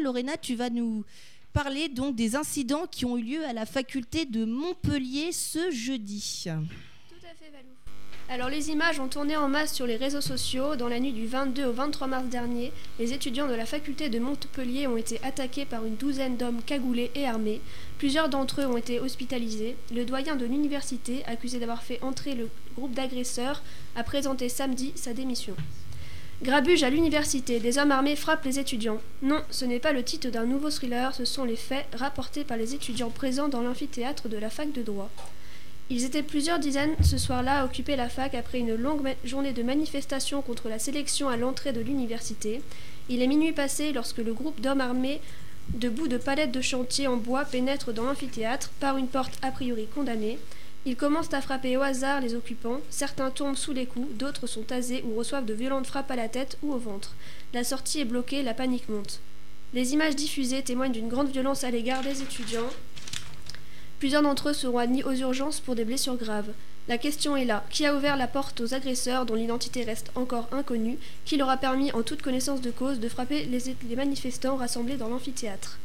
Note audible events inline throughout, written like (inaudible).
Lorena, tu vas nous parler donc des incidents qui ont eu lieu à la faculté de Montpellier ce jeudi. Tout à fait, Valou. Alors les images ont tourné en masse sur les réseaux sociaux. Dans la nuit du 22 au 23 mars dernier, les étudiants de la faculté de Montpellier ont été attaqués par une douzaine d'hommes cagoulés et armés. Plusieurs d'entre eux ont été hospitalisés. Le doyen de l'université, accusé d'avoir fait entrer le groupe d'agresseurs, a présenté samedi sa démission. Grabuge à l'université, des hommes armés frappent les étudiants. Non, ce n'est pas le titre d'un nouveau thriller, ce sont les faits rapportés par les étudiants présents dans l'amphithéâtre de la fac de droit. Ils étaient plusieurs dizaines ce soir-là à occuper la fac après une longue journée de manifestation contre la sélection à l'entrée de l'université. Il est minuit passé lorsque le groupe d'hommes armés debout de palettes de chantier en bois pénètre dans l'amphithéâtre par une porte a priori condamnée. Ils commencent à frapper au hasard les occupants. Certains tombent sous les coups, d'autres sont tasés ou reçoivent de violentes frappes à la tête ou au ventre. La sortie est bloquée, la panique monte. Les images diffusées témoignent d'une grande violence à l'égard des étudiants. Plusieurs d'entre eux seront admis aux urgences pour des blessures graves. La question est là. Qui a ouvert la porte aux agresseurs dont l'identité reste encore inconnue? Qui leur a permis, en toute connaissance de cause, de frapper les, les manifestants rassemblés dans l'amphithéâtre?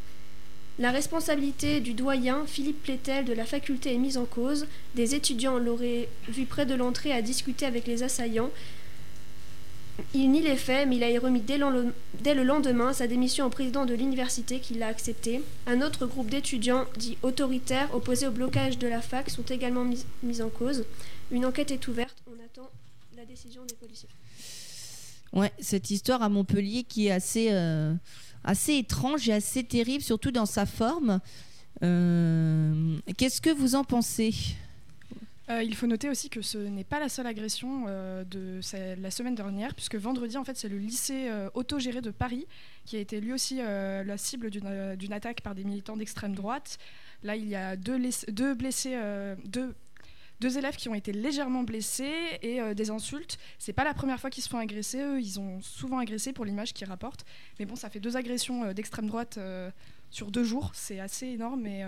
La responsabilité du doyen Philippe Plétel de la faculté est mise en cause. Des étudiants l'auraient vu près de l'entrée à discuter avec les assaillants. Il nie les faits, mais il a remis dès, le lendemain sa démission au président de l'université qui l'a accepté. Un autre groupe d'étudiants, dits autoritaires, opposés au blocage de la fac, sont également mis en cause. Une enquête est ouverte. On attend la décision des policiers. Ouais, cette histoire à Montpellier qui est assez, euh, assez étrange et assez terrible, surtout dans sa forme. Euh, Qu'est-ce que vous en pensez? Euh, il faut noter aussi que ce n'est pas la seule agression de la semaine dernière, puisque vendredi, en fait, c'est le lycée autogéré de Paris qui a été lui aussi la cible d'une attaque par des militants d'extrême droite. Là, il y a deux, blessés, deux, élèves qui ont été légèrement blessés et euh, des insultes. C'est pas la première fois qu'ils se font agresser. Eux, ils ont souvent agressé pour l'image qu'ils rapportent. Mais bon, ça fait deux agressions euh, d'extrême droite sur deux jours. C'est assez énorme et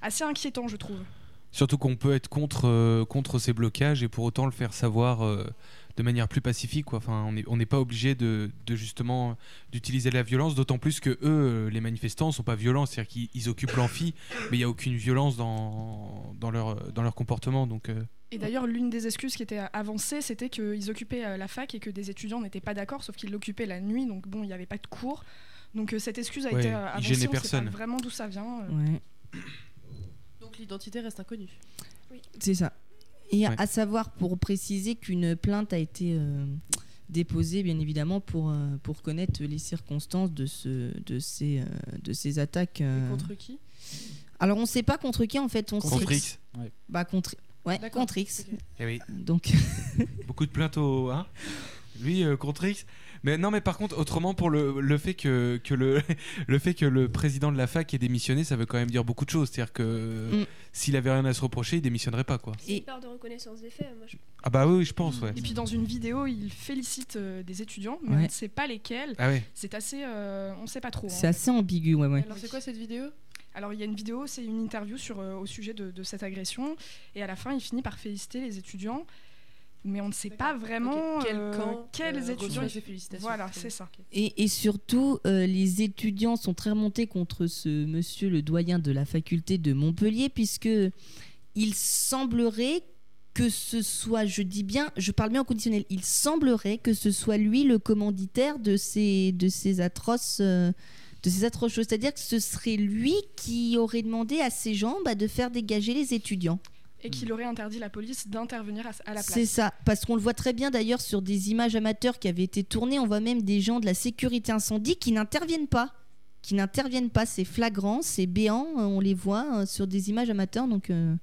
assez inquiétant, je trouve. Surtout qu'on peut être contre, euh, contre ces blocages et pour autant le faire savoir euh, de manière plus pacifique. Enfin, on n'est pas obligé de, de, justement d'utiliser la violence, d'autant plus que eux, euh, les manifestants, sont pas violents, c'est-à-dire qu'ils occupent l'amphi, mais il n'y a aucune violence dans, dans, leur, dans leur comportement. Donc, euh... Et d'ailleurs, l'une des excuses qui était avancée, c'était qu'ils occupaient la fac et que des étudiants n'étaient pas d'accord, sauf qu'ils l'occupaient la nuit, donc bon, il n'y avait pas de cours. Donc euh, cette excuse a ouais, été avancée, on personne. sait pas vraiment d'où ça vient. Ouais. Donc l'identité reste inconnue. Oui. C'est ça. Et Ouais. à savoir, pour préciser qu'une plainte a été euh, déposée, bien évidemment, pour, euh, pour connaître les circonstances de, ce, de, ces, euh, de ces attaques. euh. Et contre qui? Alors, on ne sait pas contre qui, en fait. On Contre X. Ouais. Bah, contre... Ouais, contre X. Eh oui. Donc, (laughs) Beaucoup de plaintes au. Hein Lui, euh, contre X. Mais non, mais par contre, autrement, pour le, le fait que, que le, (laughs) le fait que le président de la fac ait démissionné, ça veut quand même dire beaucoup de choses. C'est-à-dire que Mm. s'il avait rien à se reprocher, il démissionnerait pas, quoi. C'est Et- une peur de reconnaissance des faits. Moi, je... Ah bah oui, oui, je pense, ouais. Et puis dans une vidéo, il félicite euh, des étudiants, mais Ouais. on ne sait pas lesquels. Ah ouais. C'est assez, euh, on ne sait pas trop. hein. c'est assez ambigu, ouais, ouais. Alors c'est quoi cette vidéo? Alors il y a une vidéo, c'est une interview sur, euh, au sujet de, de cette agression, et à la fin il finit par féliciter les étudiants, mais on ne sait pas vraiment Ok. Quel euh, camp quels euh, étudiants. Voilà, c'est ça. Et, et surtout, euh, les étudiants sont très remontés contre ce monsieur, le doyen de la faculté de Montpellier, puisque il semblerait que ce soit, je dis bien, je parle bien au conditionnel, il semblerait que ce soit lui le commanditaire de ces, de ces atroces. euh, de ces atroces choses, c'est-à-dire que ce serait lui qui aurait demandé à ses gens bah, de faire dégager les étudiants. Et qu'il aurait interdit la police d'intervenir à, la C'est place. ça, parce qu'on le voit très bien d'ailleurs sur des images amateurs qui avaient été tournées. On voit même des gens de la sécurité incendie qui n'interviennent pas. Qui n'interviennent pas. C'est flagrant, c'est béant. euh, On les voit euh, sur des images amateurs. Donc, euh,